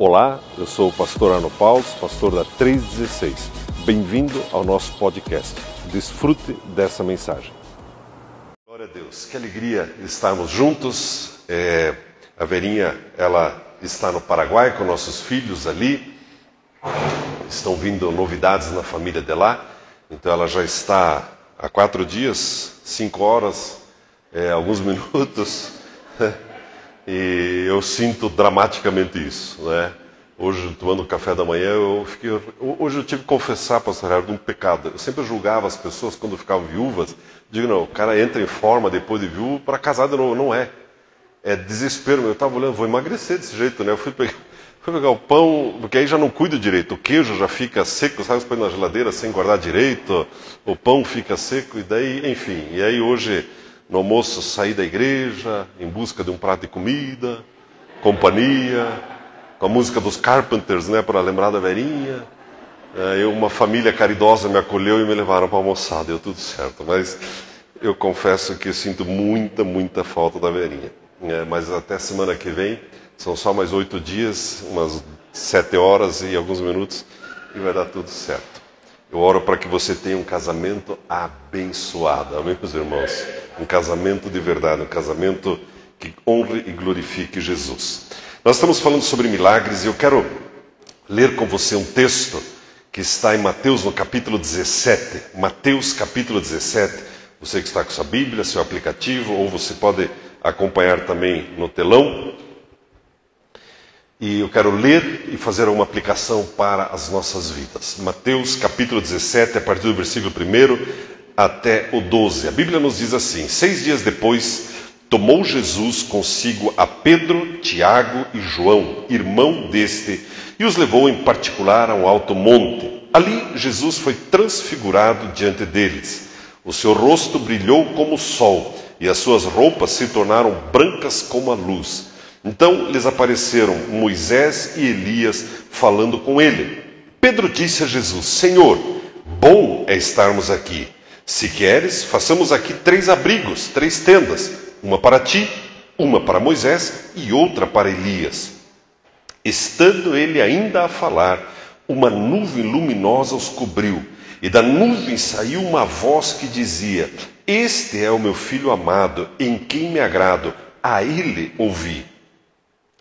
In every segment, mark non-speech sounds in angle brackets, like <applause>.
Olá, eu sou o pastor Arno Paulo, pastor da 316. Bem-vindo ao nosso podcast. Desfrute dessa mensagem. Glória a Deus, que alegria estarmos juntos. É, a Verinha, ela está no Paraguai com nossos filhos ali. Estão vindo novidades na família de lá. Então ela já está há quatro dias, cinco horas, é, alguns <laughs> minutos. E eu sinto dramaticamente isso, né? Hoje, tomando café da manhã, eu fiquei. Hoje eu tive que confessar, pastor Heraldo, um pecado. Eu sempre julgava as pessoas quando ficavam viúvas. Digo, não, o cara entra em forma depois de viúvo para casar de novo. Não é. É desespero. Eu estava olhando, vou emagrecer desse jeito, né? Eu fui pegar, <laughs> fui pegar o pão, porque aí já não cuido direito. O queijo já fica seco, sabe? Você põe na geladeira sem guardar direito. O pão fica seco, e daí, enfim. E aí hoje no almoço saí da igreja em busca de um prato de comida, companhia, com a música dos Carpenters, né, para lembrar da verinha. É, eu, uma família caridosa me acolheu e me levaram para almoçar, deu tudo certo. Mas eu confesso que sinto muita, muita falta da verinha. É, mas até semana que vem, são só mais oito dias, umas sete horas e alguns minutos, e vai dar tudo certo. Eu oro para que você tenha um casamento abençoado. Amém, meus irmãos? Um casamento de verdade, um casamento que honre e glorifique Jesus. Nós estamos falando sobre milagres e eu quero ler com você um texto que está em Mateus no capítulo 17. Mateus capítulo 17. Você que está com sua Bíblia, seu aplicativo, ou você pode acompanhar também no telão. E eu quero ler e fazer uma aplicação para as nossas vidas. Mateus capítulo 17, a partir do versículo 1 até o 12. A Bíblia nos diz assim: Seis dias depois, tomou Jesus consigo a Pedro, Tiago e João, irmão deste, e os levou em particular a um alto monte. Ali Jesus foi transfigurado diante deles. O seu rosto brilhou como o sol, e as suas roupas se tornaram brancas como a luz. Então lhes apareceram Moisés e Elias falando com ele. Pedro disse a Jesus: Senhor, bom é estarmos aqui. Se queres, façamos aqui três abrigos, três tendas: uma para ti, uma para Moisés e outra para Elias. Estando ele ainda a falar, uma nuvem luminosa os cobriu, e da nuvem saiu uma voz que dizia: Este é o meu filho amado, em quem me agrado, a ele ouvi.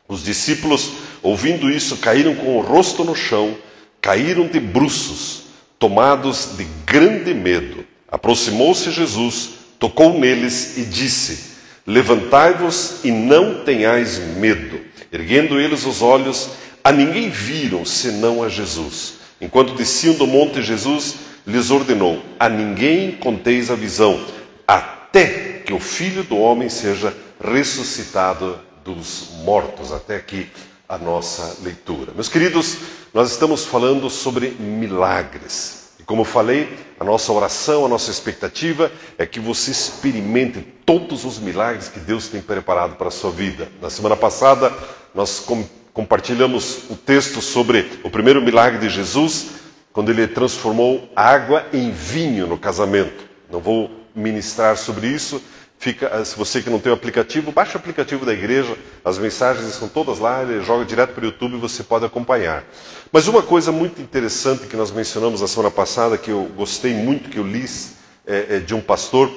Os discípulos, ouvindo isso, caíram com o rosto no chão, caíram de bruços, tomados de grande medo. Aproximou-se Jesus, tocou neles e disse: Levantai-vos e não tenhais medo. Erguendo eles os olhos, a ninguém viram senão a Jesus. Enquanto desciam do monte, Jesus lhes ordenou: A ninguém conteis a visão, até que o filho do homem seja ressuscitado dos mortos. Até aqui a nossa leitura. Meus queridos, nós estamos falando sobre milagres. Como falei, a nossa oração, a nossa expectativa é que você experimente todos os milagres que Deus tem preparado para a sua vida. Na semana passada, nós com, compartilhamos o texto sobre o primeiro milagre de Jesus, quando ele transformou água em vinho no casamento. Não vou ministrar sobre isso, Fica, eh, se você que não tem o aplicativo, baixe o aplicativo da igreja, as mensagens estão todas lá, ele joga direto para o YouTube e você pode acompanhar. Mas uma coisa muito interessante que nós mencionamos na semana passada, que eu gostei muito, que eu li é, é, de um pastor,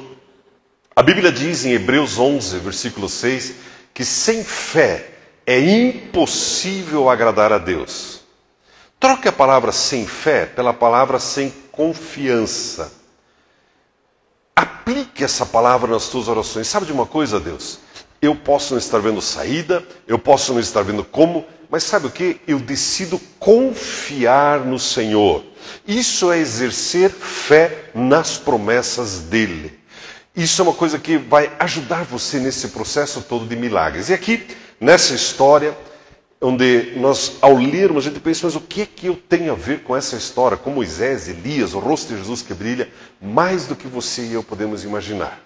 a Bíblia diz em Hebreus 11, versículo 6, que sem fé é impossível agradar a Deus. Troque a palavra sem fé pela palavra sem confiança. Aplique essa palavra nas tuas orações. Sabe de uma coisa, Deus? Eu posso não estar vendo saída, eu posso não estar vendo como, mas sabe o que? Eu decido confiar no Senhor. Isso é exercer fé nas promessas dEle. Isso é uma coisa que vai ajudar você nesse processo todo de milagres. E aqui, nessa história, onde nós, ao lermos, a gente pensa, mas o que é que eu tenho a ver com essa história, com Moisés, Elias, o rosto de Jesus que brilha, mais do que você e eu podemos imaginar.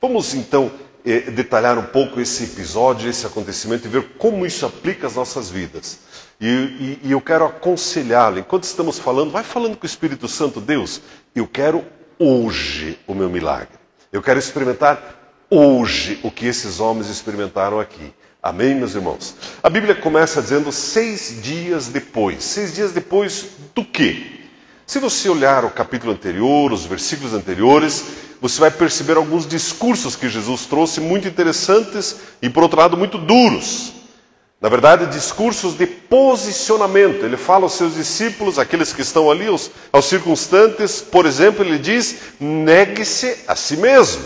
Vamos então eh, detalhar um pouco esse episódio, esse acontecimento e ver como isso aplica às nossas vidas. E, e, e eu quero aconselhá-lo, enquanto estamos falando, vai falando com o Espírito Santo, Deus, eu quero hoje o meu milagre. Eu quero experimentar hoje o que esses homens experimentaram aqui. Amém, meus irmãos? A Bíblia começa dizendo seis dias depois. Seis dias depois do quê? Se você olhar o capítulo anterior, os versículos anteriores, você vai perceber alguns discursos que Jesus trouxe muito interessantes e, por outro lado, muito duros. Na verdade, discursos de posicionamento. Ele fala aos seus discípulos, aqueles que estão ali, aos, aos circunstantes, por exemplo, ele diz: negue-se a si mesmo,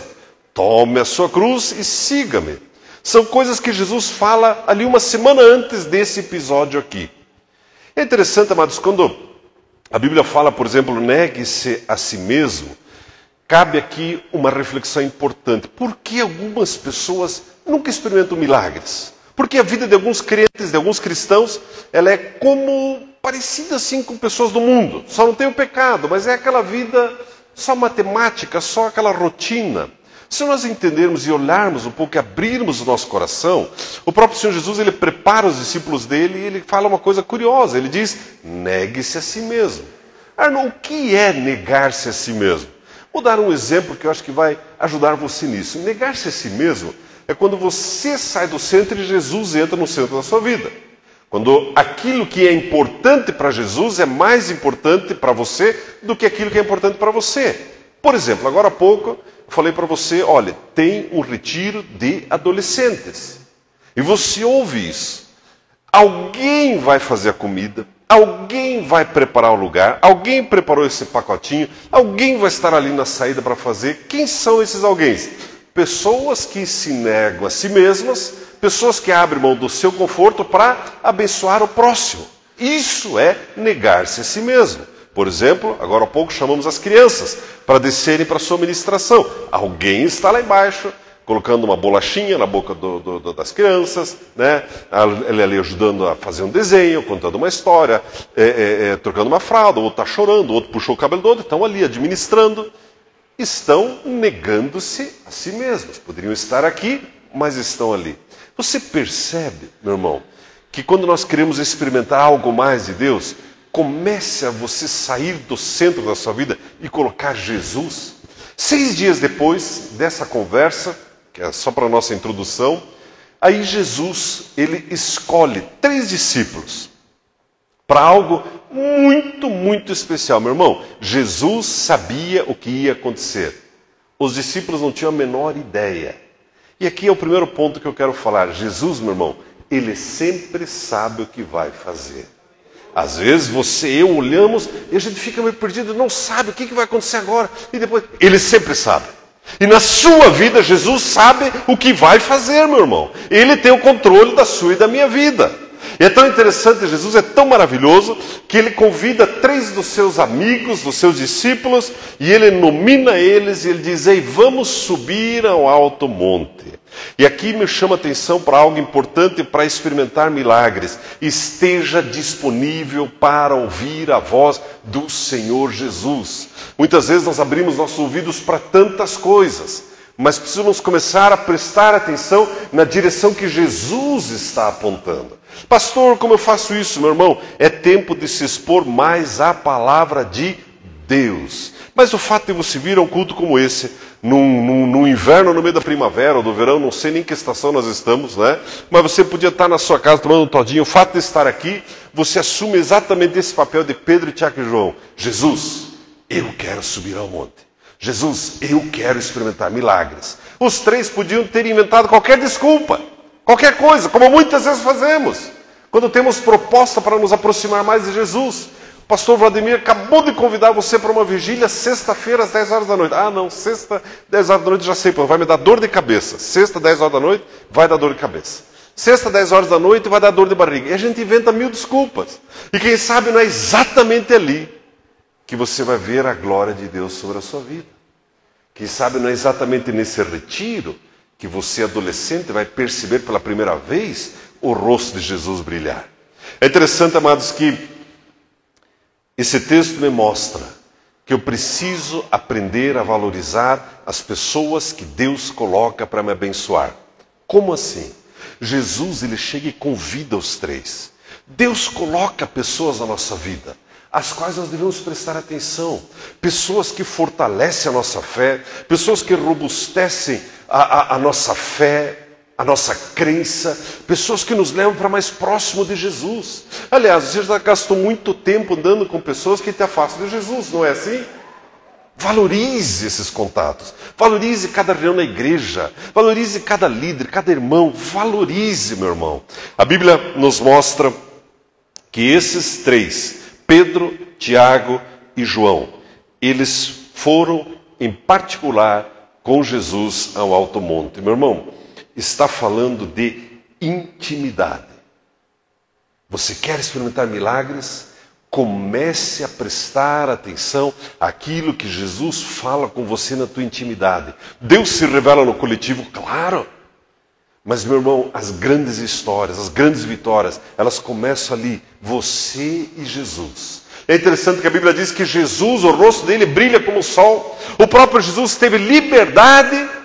tome a sua cruz e siga-me. São coisas que Jesus fala ali uma semana antes desse episódio aqui. É interessante, amados, quando a Bíblia fala, por exemplo, negue-se a si mesmo, cabe aqui uma reflexão importante. Por que algumas pessoas nunca experimentam milagres? Porque a vida de alguns crentes, de alguns cristãos, ela é como parecida assim com pessoas do mundo. Só não tem o pecado, mas é aquela vida só matemática, só aquela rotina. Se nós entendermos e olharmos um pouco e abrirmos o nosso coração, o próprio Senhor Jesus ele prepara os discípulos dele e ele fala uma coisa curiosa. Ele diz: negue-se a si mesmo. Arno, o que é negar-se a si mesmo? Vou dar um exemplo que eu acho que vai ajudar você nisso. Negar-se a si mesmo é quando você sai do centro e Jesus entra no centro da sua vida. Quando aquilo que é importante para Jesus é mais importante para você do que aquilo que é importante para você. Por exemplo, agora há pouco falei para você: olha, tem um retiro de adolescentes. E você ouve isso. Alguém vai fazer a comida, alguém vai preparar o lugar, alguém preparou esse pacotinho, alguém vai estar ali na saída para fazer. Quem são esses alguém? Pessoas que se negam a si mesmas, pessoas que abrem mão do seu conforto para abençoar o próximo. Isso é negar-se a si mesmo. Por exemplo, agora há pouco chamamos as crianças para descerem para a sua ministração. Alguém está lá embaixo, colocando uma bolachinha na boca do, do, das crianças, né? ele ali ajudando a fazer um desenho, contando uma história, é, é, é, trocando uma fralda, o outro está chorando, o outro puxou o cabelo do outro, estão ali administrando. Estão negando-se a si mesmos. Poderiam estar aqui, mas estão ali. Você percebe, meu irmão, que quando nós queremos experimentar algo mais de Deus, comece a você sair do centro da sua vida e colocar Jesus. Seis dias depois dessa conversa, que é só para a nossa introdução, aí Jesus ele escolhe três discípulos para algo muito, muito especial. Meu irmão, Jesus sabia o que ia acontecer. Os discípulos não tinham a menor ideia. E aqui é o primeiro ponto que eu quero falar. Jesus, meu irmão, ele sempre sabe o que vai fazer. Às vezes você e eu olhamos e a gente fica meio perdido, não sabe o que vai acontecer agora. E depois, ele sempre sabe. E na sua vida, Jesus sabe o que vai fazer, meu irmão. Ele tem o controle da sua e da minha vida. E é tão interessante, Jesus é tão maravilhoso, que ele convida três dos seus amigos, dos seus discípulos, e ele nomina eles e ele diz: Ei, vamos subir ao alto monte. E aqui me chama a atenção para algo importante para experimentar milagres. Esteja disponível para ouvir a voz do Senhor Jesus. Muitas vezes nós abrimos nossos ouvidos para tantas coisas, mas precisamos começar a prestar atenção na direção que Jesus está apontando. Pastor, como eu faço isso, meu irmão? É tempo de se expor mais à palavra de Deus. Mas o fato de você vir a um culto como esse, num, num, no inverno, no meio da primavera ou do verão, não sei nem que estação nós estamos, né? Mas você podia estar na sua casa tomando um todinho. O fato de estar aqui, você assume exatamente esse papel de Pedro, Tiago e João. Jesus, eu quero subir ao monte. Jesus, eu quero experimentar milagres. Os três podiam ter inventado qualquer desculpa. Qualquer coisa, como muitas vezes fazemos, quando temos proposta para nos aproximar mais de Jesus. Pastor Vladimir acabou de convidar você para uma vigília sexta-feira às 10 horas da noite. Ah, não, sexta, 10 horas da noite já sei, vai me dar dor de cabeça. Sexta, 10 horas da noite, vai dar dor de cabeça. Sexta, 10 horas da noite, vai dar dor de barriga. E a gente inventa mil desculpas. E quem sabe não é exatamente ali que você vai ver a glória de Deus sobre a sua vida. Quem sabe não é exatamente nesse retiro que você, adolescente, vai perceber pela primeira vez o rosto de Jesus brilhar. É interessante, amados, que esse texto me mostra que eu preciso aprender a valorizar as pessoas que Deus coloca para me abençoar. Como assim? Jesus ele chega e convida os três. Deus coloca pessoas na nossa vida às quais nós devemos prestar atenção. Pessoas que fortalecem a nossa fé, pessoas que robustecem a, a, a nossa fé. A nossa crença, pessoas que nos levam para mais próximo de Jesus. Aliás, você já gastou muito tempo andando com pessoas que te afastam de Jesus, não é assim? Valorize esses contatos, valorize cada reunião na igreja, valorize cada líder, cada irmão, valorize, meu irmão. A Bíblia nos mostra que esses três, Pedro, Tiago e João, eles foram em particular com Jesus ao alto monte. Meu irmão, está falando de intimidade. Você quer experimentar milagres? Comece a prestar atenção àquilo que Jesus fala com você na tua intimidade. Deus se revela no coletivo, claro. Mas, meu irmão, as grandes histórias, as grandes vitórias, elas começam ali, você e Jesus. É interessante que a Bíblia diz que Jesus, o rosto dele brilha como o sol. O próprio Jesus teve liberdade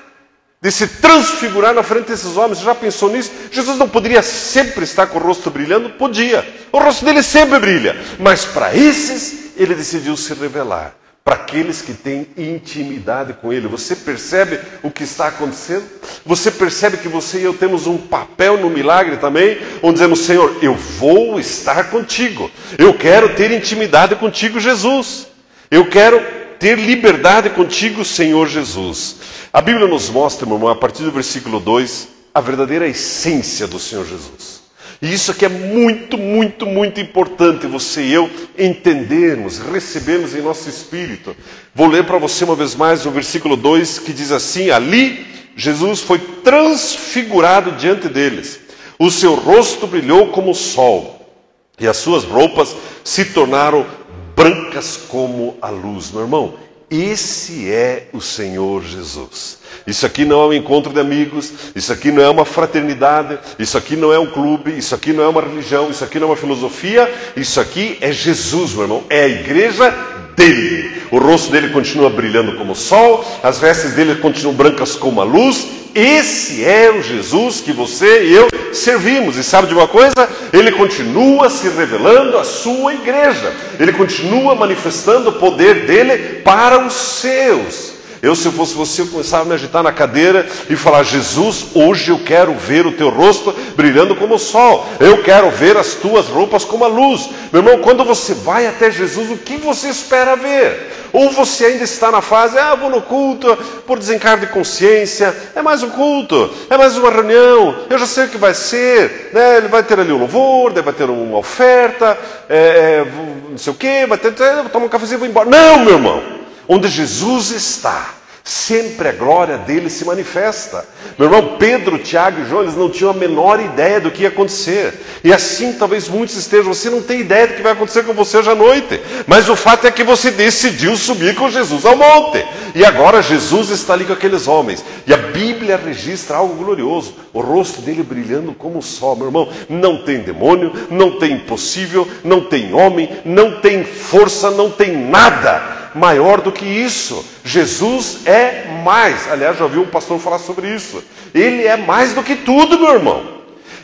de se transfigurar na frente desses homens. Você já pensou nisso? Jesus não poderia sempre estar com o rosto brilhando? Podia. O rosto dele sempre brilha. Mas para esses, ele decidiu se revelar. Para aqueles que têm intimidade com Ele. Você percebe o que está acontecendo? Você percebe que você e eu temos um papel no milagre também, onde dizemos: Senhor, eu vou estar contigo. Eu quero ter intimidade contigo, Jesus. Eu quero ter liberdade contigo, Senhor Jesus. A Bíblia nos mostra, meu irmão, a partir do versículo 2, a verdadeira essência do Senhor Jesus. E isso aqui é muito, muito, muito importante você e eu entendermos, recebermos em nosso espírito. Vou ler para você uma vez mais o versículo 2 que diz assim: Ali Jesus foi transfigurado diante deles, o seu rosto brilhou como o sol, e as suas roupas se tornaram brancas como a luz. Meu irmão, esse é o Senhor Jesus. Isso aqui não é um encontro de amigos, isso aqui não é uma fraternidade, isso aqui não é um clube, isso aqui não é uma religião, isso aqui não é uma filosofia, isso aqui é Jesus, meu irmão. É a igreja dele. O rosto dele continua brilhando como o sol, as vestes dele continuam brancas como a luz, esse é o Jesus que você e eu servimos. E sabe de uma coisa? Ele continua se revelando à sua igreja. Ele continua manifestando o poder dele para os seus. Eu, se eu fosse você, eu começava a me agitar na cadeira e falar: Jesus, hoje eu quero ver o teu rosto brilhando como o sol. Eu quero ver as tuas roupas como a luz. Meu irmão, quando você vai até Jesus, o que você espera ver? Ou você ainda está na fase, ah, vou no culto por desencargo de consciência, é mais um culto, é mais uma reunião, eu já sei o que vai ser, né? ele vai ter ali um louvor, vai ter uma oferta, é, é, não sei o que, vai ter, vou tomar um cafezinho e vou embora. Não, meu irmão. Onde Jesus está, sempre a glória dele se manifesta. Meu irmão, Pedro, Tiago e João, eles não tinham a menor ideia do que ia acontecer. E assim talvez muitos estejam, você não tem ideia do que vai acontecer com você hoje à noite. Mas o fato é que você decidiu subir com Jesus ao monte. E agora Jesus está ali com aqueles homens. E a Bíblia registra algo glorioso. O rosto dele brilhando como o sol. Meu irmão, não tem demônio, não tem impossível, não tem homem, não tem força, não tem nada maior do que isso. Jesus é mais. Aliás, já ouvi um pastor falar sobre isso. Ele é mais do que tudo, meu irmão.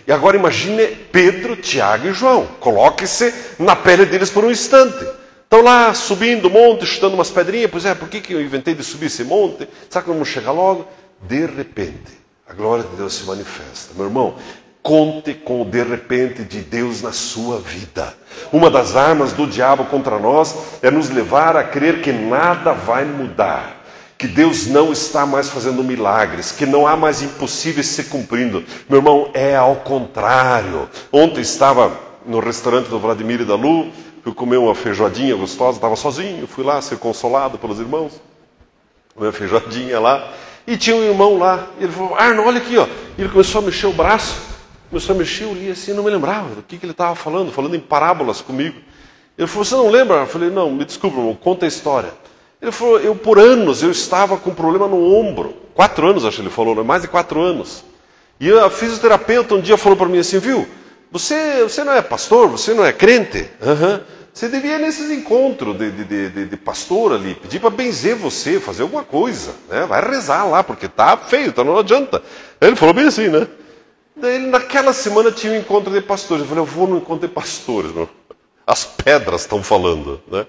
E agora imagine Pedro, Tiago e João. Coloque-se na pele deles por um instante. Estão lá subindo o monte, chutando umas pedrinhas. Pois é, por que, que eu inventei de subir esse monte? Será que não vamos chegar logo? De repente, a glória de Deus se manifesta. Meu irmão, Conte com o de repente de Deus na sua vida. Uma das armas do diabo contra nós é nos levar a crer que nada vai mudar, que Deus não está mais fazendo milagres, que não há mais impossíveis se cumprindo. Meu irmão, é ao contrário. Ontem estava no restaurante do Vladimir e da Lu, fui comer uma feijoadinha gostosa, estava sozinho, fui lá ser consolado pelos irmãos, comer uma feijoadinha lá, e tinha um irmão lá, ele falou, Arno, olha aqui, ó. Ele começou a mexer o braço, Mexer, eu li assim, não me lembrava do que, que ele estava falando, falando em parábolas comigo. Ele falou, você não lembra? Eu falei, não, me desculpa, irmão, conta a história. Ele falou, eu por anos, eu estava com problema no ombro. Quatro anos, acho que ele falou, né? mais de quatro anos. E a fisioterapeuta um dia falou para mim assim, viu, você, você não é pastor, você não é crente? Uhum. Você devia ir nesses encontros de, de, de, de pastor ali, pedir para benzer você, fazer alguma coisa. Né? Vai rezar lá, porque tá feio, tá, não adianta. Ele falou bem assim, né? Daí, naquela semana tinha um encontro de pastores. Eu falei, eu vou no encontro de pastores. Meu. As pedras estão falando. Né?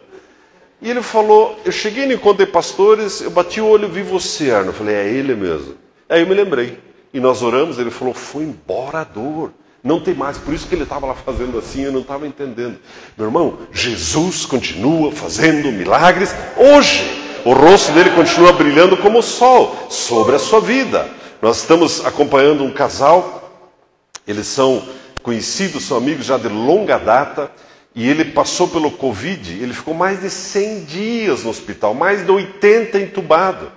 E ele falou, eu cheguei no encontro de pastores, eu bati o olho e vi você, Arno. Eu falei, é ele mesmo. Aí eu me lembrei. e nós oramos, ele falou: foi embora a dor. Não tem mais, por isso que ele estava lá fazendo assim, eu não estava entendendo. Meu irmão, Jesus continua fazendo milagres hoje. O rosto dele continua brilhando como o sol sobre a sua vida. Nós estamos acompanhando um casal, eles são conhecidos, são amigos já de longa data, e ele passou pelo Covid, ele ficou mais de 100 dias no hospital, mais de 80 entubado.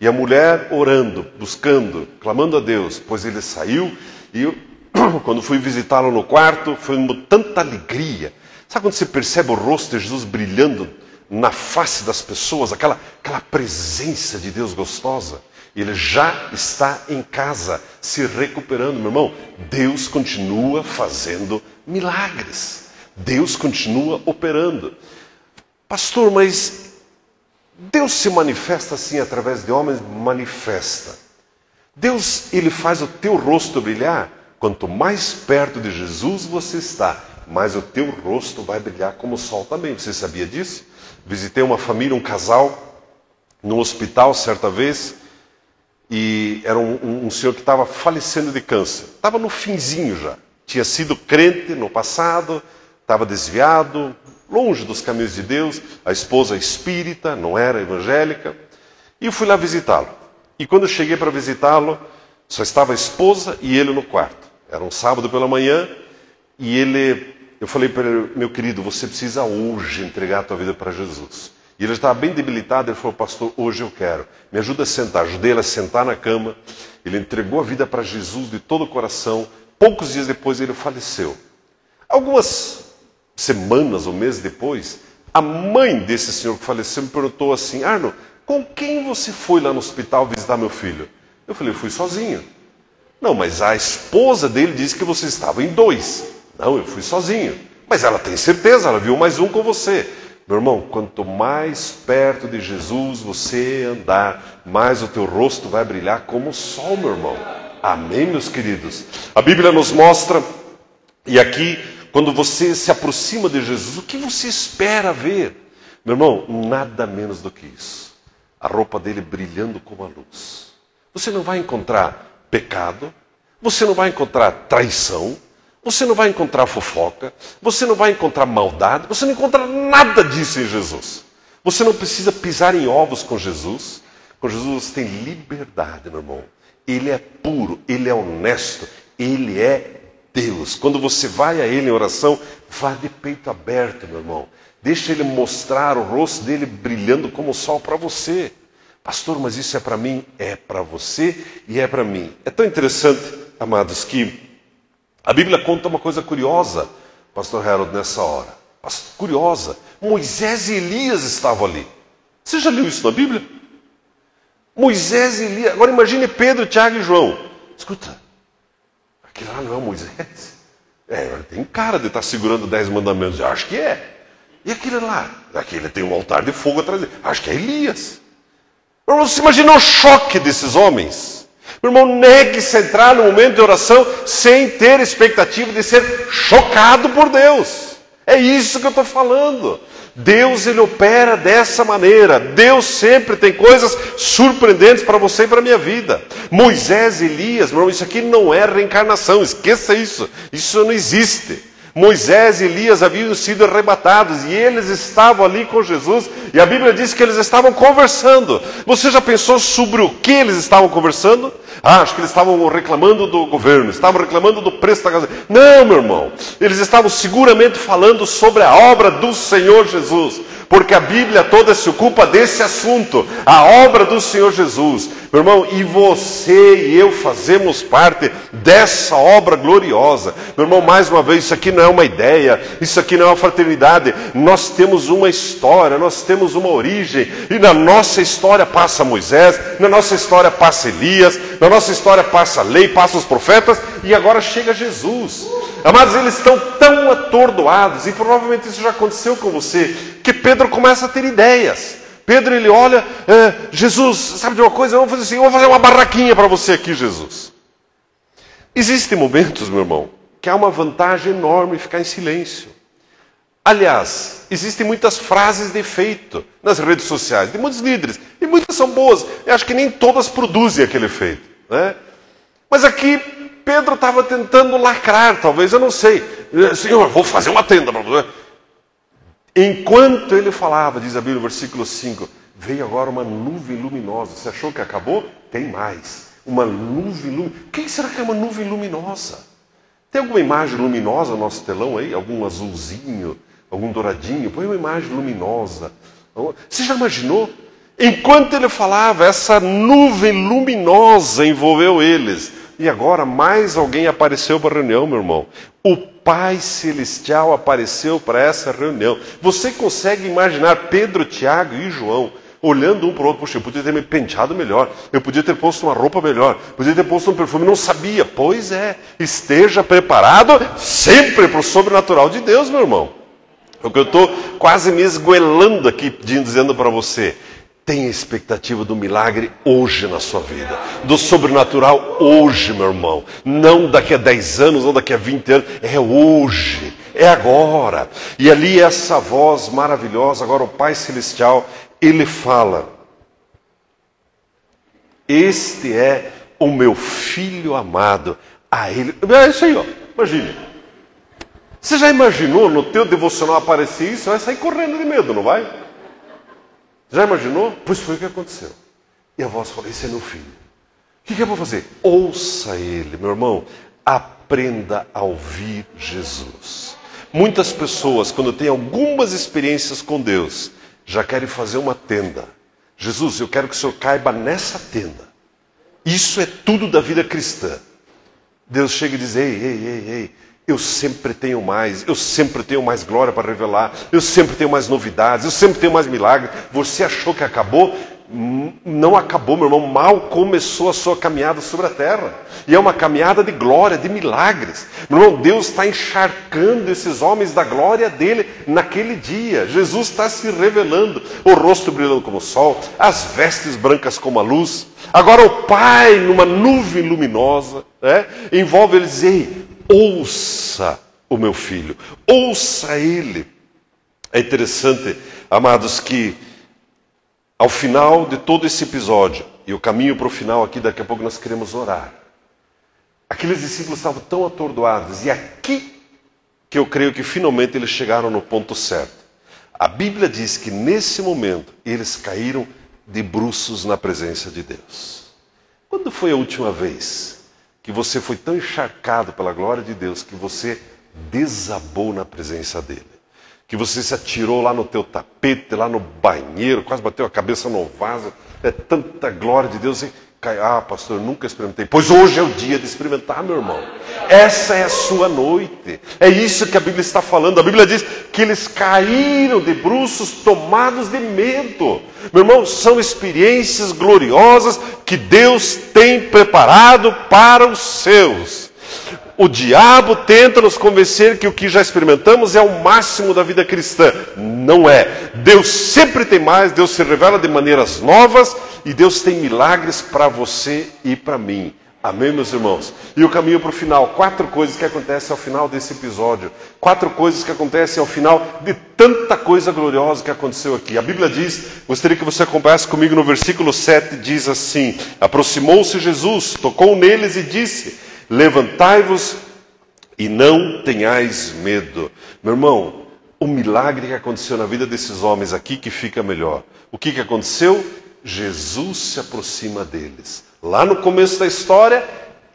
E a mulher orando, buscando, clamando a Deus, pois ele saiu e eu, <clears throat> quando fui visitá-lo no quarto, foi uma tanta alegria. Sabe quando você percebe o rosto de Jesus brilhando na face das pessoas, aquela, aquela presença de Deus gostosa? Ele já está em casa, se recuperando, meu irmão. Deus continua fazendo milagres. Deus continua operando. Pastor, mas Deus se manifesta assim através de homens? Manifesta. Deus, ele faz o teu rosto brilhar. Quanto mais perto de Jesus você está, mais o teu rosto vai brilhar como o sol também. Você sabia disso? Visitei uma família, um casal, no hospital certa vez, e era um, um, um senhor que estava falecendo de câncer. Estava no finzinho já. Tinha sido crente no passado, estava desviado, longe dos caminhos de Deus, a esposa espírita, não era evangélica, e eu fui lá visitá-lo. E quando cheguei para visitá-lo, só estava a esposa e ele no quarto. Era um sábado pela manhã, e ele, eu falei para ele, meu querido, você precisa hoje entregar a tua vida para Jesus. E ele estava bem debilitado, ele falou, pastor, hoje eu quero. Me ajuda a sentar. Ajudei ele a sentar na cama. Ele entregou a vida para Jesus de todo o coração. Poucos dias depois ele faleceu. Algumas semanas ou meses depois, a mãe desse senhor que faleceu me perguntou assim: Arno, com quem você foi lá no hospital visitar meu filho? Eu falei: eu fui sozinho. Não, mas a esposa dele disse que você estava em dois. Não, eu fui sozinho. Mas ela tem certeza, ela viu mais um com você. Meu irmão, quanto mais perto de Jesus você andar, mais o teu rosto vai brilhar como o sol, meu irmão. Amém, meus queridos? A Bíblia nos mostra, e aqui quando você se aproxima de Jesus, o que você espera ver? Meu irmão, nada menos do que isso. A roupa dele brilhando como a luz. Você não vai encontrar pecado, você não vai encontrar traição, você não vai encontrar fofoca, você não vai encontrar maldade, você não encontra nada disso em Jesus. Você não precisa pisar em ovos com Jesus. Com Jesus você tem liberdade, meu irmão. Ele é puro, ele é honesto, ele é Deus. Quando você vai a Ele em oração, vá de peito aberto, meu irmão. Deixa Ele mostrar o rosto dele brilhando como o sol para você. Pastor, mas isso é para mim? É para você e é para mim. É tão interessante, amados, que a Bíblia conta uma coisa curiosa, Pastor Harold, nessa hora. Curiosa. Moisés e Elias estavam ali. Você já leu isso na Bíblia? Moisés e Elias. Agora imagine Pedro, Tiago e João. Escuta, Aquilo lá não é Moisés? É, tem cara de estar segurando dez mandamentos. Eu acho que é. E aquele lá? Aquele tem um altar de fogo atrás dele. Acho que é Elias. Você imagina o choque desses homens. Meu irmão, negue-se entrar no momento de oração sem ter expectativa de ser chocado por Deus. É isso que eu estou falando. Deus ele opera dessa maneira. Deus sempre tem coisas surpreendentes para você e para a minha vida. Moisés, Elias, meu irmão, isso aqui não é reencarnação, esqueça isso. Isso não existe. Moisés e Elias haviam sido arrebatados e eles estavam ali com Jesus, e a Bíblia diz que eles estavam conversando. Você já pensou sobre o que eles estavam conversando? Ah, acho que eles estavam reclamando do governo, estavam reclamando do preço da gasolina. Não, meu irmão. Eles estavam seguramente falando sobre a obra do Senhor Jesus, porque a Bíblia toda se ocupa desse assunto, a obra do Senhor Jesus. Meu irmão, e você e eu fazemos parte dessa obra gloriosa. Meu irmão, mais uma vez, isso aqui não é uma ideia, isso aqui não é uma fraternidade. Nós temos uma história, nós temos uma origem, e na nossa história passa Moisés, na nossa história passa Elias, na nossa história passa a lei, passa os profetas, e agora chega Jesus. Amados, eles estão tão atordoados, e provavelmente isso já aconteceu com você, que Pedro começa a ter ideias. Pedro ele olha, é, Jesus, sabe de uma coisa? Eu vou fazer assim, eu vou fazer uma barraquinha para você aqui, Jesus. Existem momentos, meu irmão, que há uma vantagem enorme ficar em silêncio. Aliás, existem muitas frases de efeito nas redes sociais, de muitos líderes, e muitas são boas. Eu acho que nem todas produzem aquele efeito. Né? Mas aqui Pedro estava tentando lacrar, talvez, eu não sei. Senhor, vou fazer uma tenda para você. Enquanto ele falava, diz a Bíblia, versículo 5, veio agora uma nuvem luminosa. Você achou que acabou? Tem mais. Uma nuvem luminosa. O que será que é uma nuvem luminosa? Tem alguma imagem luminosa no nosso telão aí? Algum azulzinho, algum douradinho? Põe uma imagem luminosa. Você já imaginou? Enquanto ele falava, essa nuvem luminosa envolveu eles. E agora mais alguém apareceu para a reunião, meu irmão. O Pai Celestial apareceu para essa reunião. Você consegue imaginar Pedro, Tiago e João olhando um para o outro? Poxa, eu podia ter me penteado melhor, eu podia ter posto uma roupa melhor, podia ter posto um perfume, não sabia. Pois é, esteja preparado sempre para o sobrenatural de Deus, meu irmão. É o que eu estou quase me esgoelando aqui dizendo para você. Tenha expectativa do milagre hoje na sua vida, do sobrenatural hoje, meu irmão. Não daqui a 10 anos, não daqui a 20 anos, é hoje, é agora. E ali essa voz maravilhosa, agora o Pai Celestial, ele fala: Este é o meu filho amado, a ele. É isso aí, ó. Imagine. Você já imaginou no teu devocional aparecer isso? Vai sair correndo de medo, não vai? Já imaginou? Pois foi o que aconteceu. E a voz falou: Esse é meu filho. O que, que eu vou fazer? Ouça ele, meu irmão. Aprenda a ouvir Jesus. Muitas pessoas, quando têm algumas experiências com Deus, já querem fazer uma tenda. Jesus, eu quero que o Senhor caiba nessa tenda. Isso é tudo da vida cristã. Deus chega e diz: Ei, ei, ei, ei, eu sempre tenho mais, eu sempre tenho mais glória para revelar, eu sempre tenho mais novidades, eu sempre tenho mais milagres. Você achou que acabou? Não acabou, meu irmão. Mal começou a sua caminhada sobre a terra. E é uma caminhada de glória, de milagres. Meu irmão, Deus está encharcando esses homens da glória dele naquele dia. Jesus está se revelando, o rosto brilhando como o sol, as vestes brancas como a luz. Agora o Pai, numa nuvem luminosa, né, envolve eles, ei, ouça o meu filho, ouça ele. É interessante, amados, que ao final de todo esse episódio, e o caminho para o final aqui, daqui a pouco nós queremos orar. Aqueles discípulos estavam tão atordoados, e aqui que eu creio que finalmente eles chegaram no ponto certo. A Bíblia diz que nesse momento eles caíram de bruços na presença de Deus. Quando foi a última vez que você foi tão encharcado pela glória de Deus que você desabou na presença dele. Que você se atirou lá no teu tapete, lá no banheiro, quase bateu a cabeça no vaso. É tanta glória de Deus. Ah, pastor, eu nunca experimentei. Pois hoje é o dia de experimentar, meu irmão. Essa é a sua noite. É isso que a Bíblia está falando. A Bíblia diz que eles caíram de bruços tomados de medo. Meu irmão, são experiências gloriosas que Deus tem preparado para os seus. O diabo tenta nos convencer que o que já experimentamos é o máximo da vida cristã. Não é. Deus sempre tem mais, Deus se revela de maneiras novas e Deus tem milagres para você e para mim. Amém, meus irmãos? E o caminho para o final. Quatro coisas que acontecem ao final desse episódio. Quatro coisas que acontecem ao final de tanta coisa gloriosa que aconteceu aqui. A Bíblia diz, gostaria que você acompanhasse comigo no versículo 7, diz assim: Aproximou-se Jesus, tocou neles e disse: Levantai-vos e não tenhais medo. Meu irmão, o milagre que aconteceu na vida desses homens aqui que fica melhor. O que, que aconteceu? Jesus se aproxima deles. Lá no começo da história,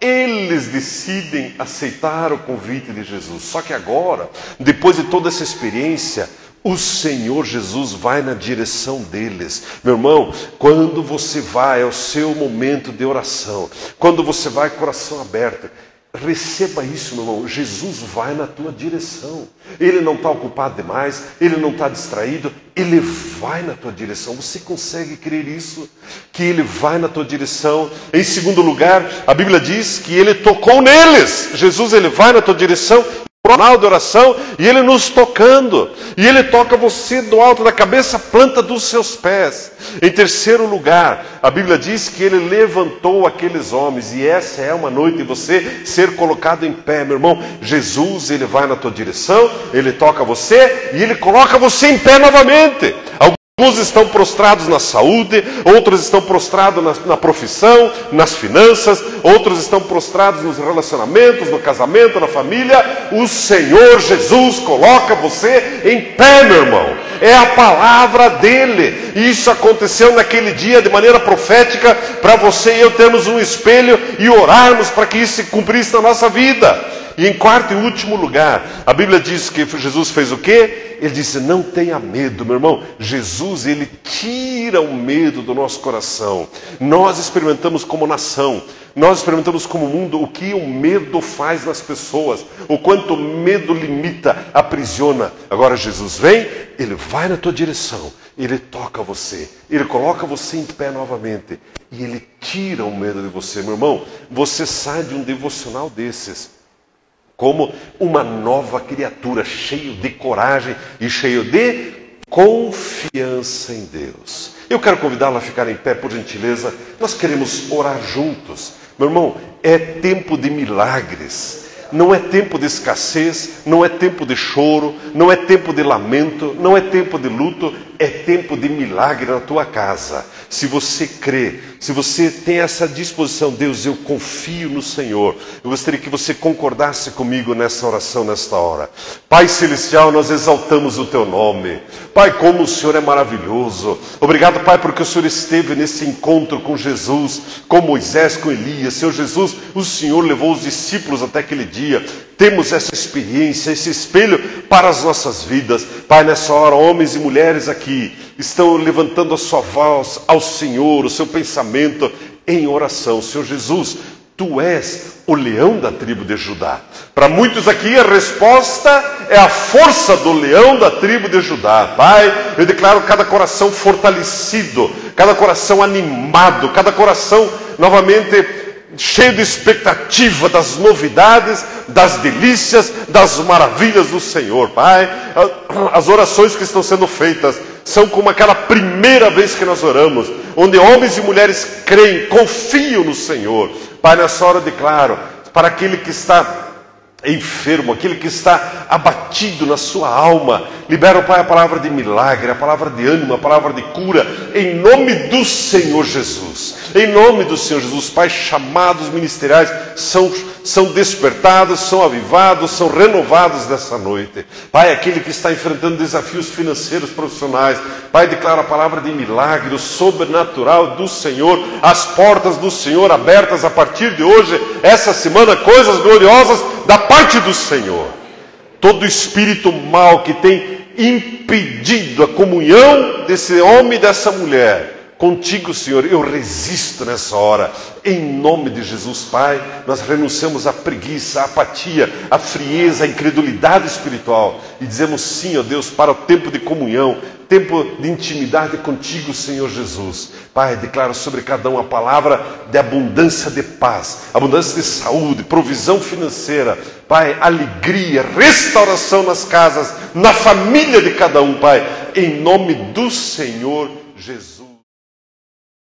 eles decidem aceitar o convite de Jesus. Só que agora, depois de toda essa experiência, o Senhor Jesus vai na direção deles. Meu irmão, quando você vai, é o seu momento de oração. Quando você vai, coração aberto. Receba isso, meu irmão. Jesus vai na tua direção. Ele não está ocupado demais, ele não está distraído, ele vai na tua direção. Você consegue crer isso? Que ele vai na tua direção. Em segundo lugar, a Bíblia diz que ele tocou neles. Jesus, ele vai na tua direção jornal de oração e Ele nos tocando. E Ele toca você do alto da cabeça, planta dos seus pés. Em terceiro lugar, a Bíblia diz que Ele levantou aqueles homens e essa é uma noite de você ser colocado em pé, meu irmão. Jesus, Ele vai na tua direção, Ele toca você e Ele coloca você em pé novamente. Uns estão prostrados na saúde, outros estão prostrados na, na, profissão, nas finanças, outros estão prostrados nos relacionamentos, no casamento, na família. O Senhor Jesus coloca você em pé, meu irmão. É a palavra dele. Isso aconteceu naquele dia de maneira profética para você e eu termos um espelho e orarmos para que isso se cumprisse na nossa vida. E em quarto e último lugar, a Bíblia diz que Jesus fez o quê? Ele disse: Não tenha medo, meu irmão. Jesus, ele tira o medo do nosso coração. Nós experimentamos como nação, nós experimentamos como mundo o que o medo faz nas pessoas, o quanto o medo limita, aprisiona. Agora Jesus vem, ele vai na tua direção, ele toca você, ele coloca você em pé novamente e ele tira o medo de você, meu irmão. Você sai de um devocional desses como uma nova criatura, cheio de coragem e cheio de confiança em Deus. Eu quero convidá-la a ficar em pé, por gentileza. Nós queremos orar juntos. Meu irmão, é tempo de milagres. Não é tempo de escassez, não é tempo de choro, não é tempo de lamento, não é tempo de luto, é tempo de milagre na tua casa. Se você crê, se você tem essa disposição, Deus, eu confio no Senhor. Eu gostaria que você concordasse comigo nessa oração, nesta hora. Pai Celestial, nós exaltamos o teu nome. Pai, como o Senhor é maravilhoso. Obrigado, Pai, porque o Senhor esteve nesse encontro com Jesus, com Moisés, com Elias. Senhor Jesus, o Senhor levou os discípulos até aquele dia temos essa experiência, esse espelho para as nossas vidas. Pai, nessa hora, homens e mulheres aqui estão levantando a sua voz ao Senhor, o seu pensamento em oração. Senhor Jesus, tu és o leão da tribo de Judá. Para muitos aqui, a resposta é a força do leão da tribo de Judá. Pai, eu declaro cada coração fortalecido, cada coração animado, cada coração novamente cheio de expectativa das novidades, das delícias, das maravilhas do Senhor. Pai, as orações que estão sendo feitas são como aquela primeira vez que nós oramos, onde homens e mulheres creem, confiam no Senhor. Pai, nessa hora declaro para aquele que está enfermo, aquele que está abatido na sua alma. Libera, Pai, a palavra de milagre, a palavra de ânimo, a palavra de cura, em nome do Senhor Jesus. Em nome do Senhor Jesus, Pai, chamados ministeriais são são despertados, são avivados, são renovados nessa noite. Pai, aquele que está enfrentando desafios financeiros profissionais, Pai, declara a palavra de milagre, sobrenatural do Senhor, as portas do Senhor abertas a partir de hoje, essa semana, coisas gloriosas da parte do Senhor. Todo espírito mal que tem impedido a comunhão desse homem e dessa mulher, Contigo, Senhor, eu resisto nessa hora. Em nome de Jesus, Pai, nós renunciamos à preguiça, à apatia, à frieza, à incredulidade espiritual e dizemos sim, ó Deus, para o tempo de comunhão, tempo de intimidade contigo, Senhor Jesus. Pai, declaro sobre cada um a palavra de abundância de paz, abundância de saúde, provisão financeira. Pai, alegria, restauração nas casas, na família de cada um, Pai, em nome do Senhor Jesus.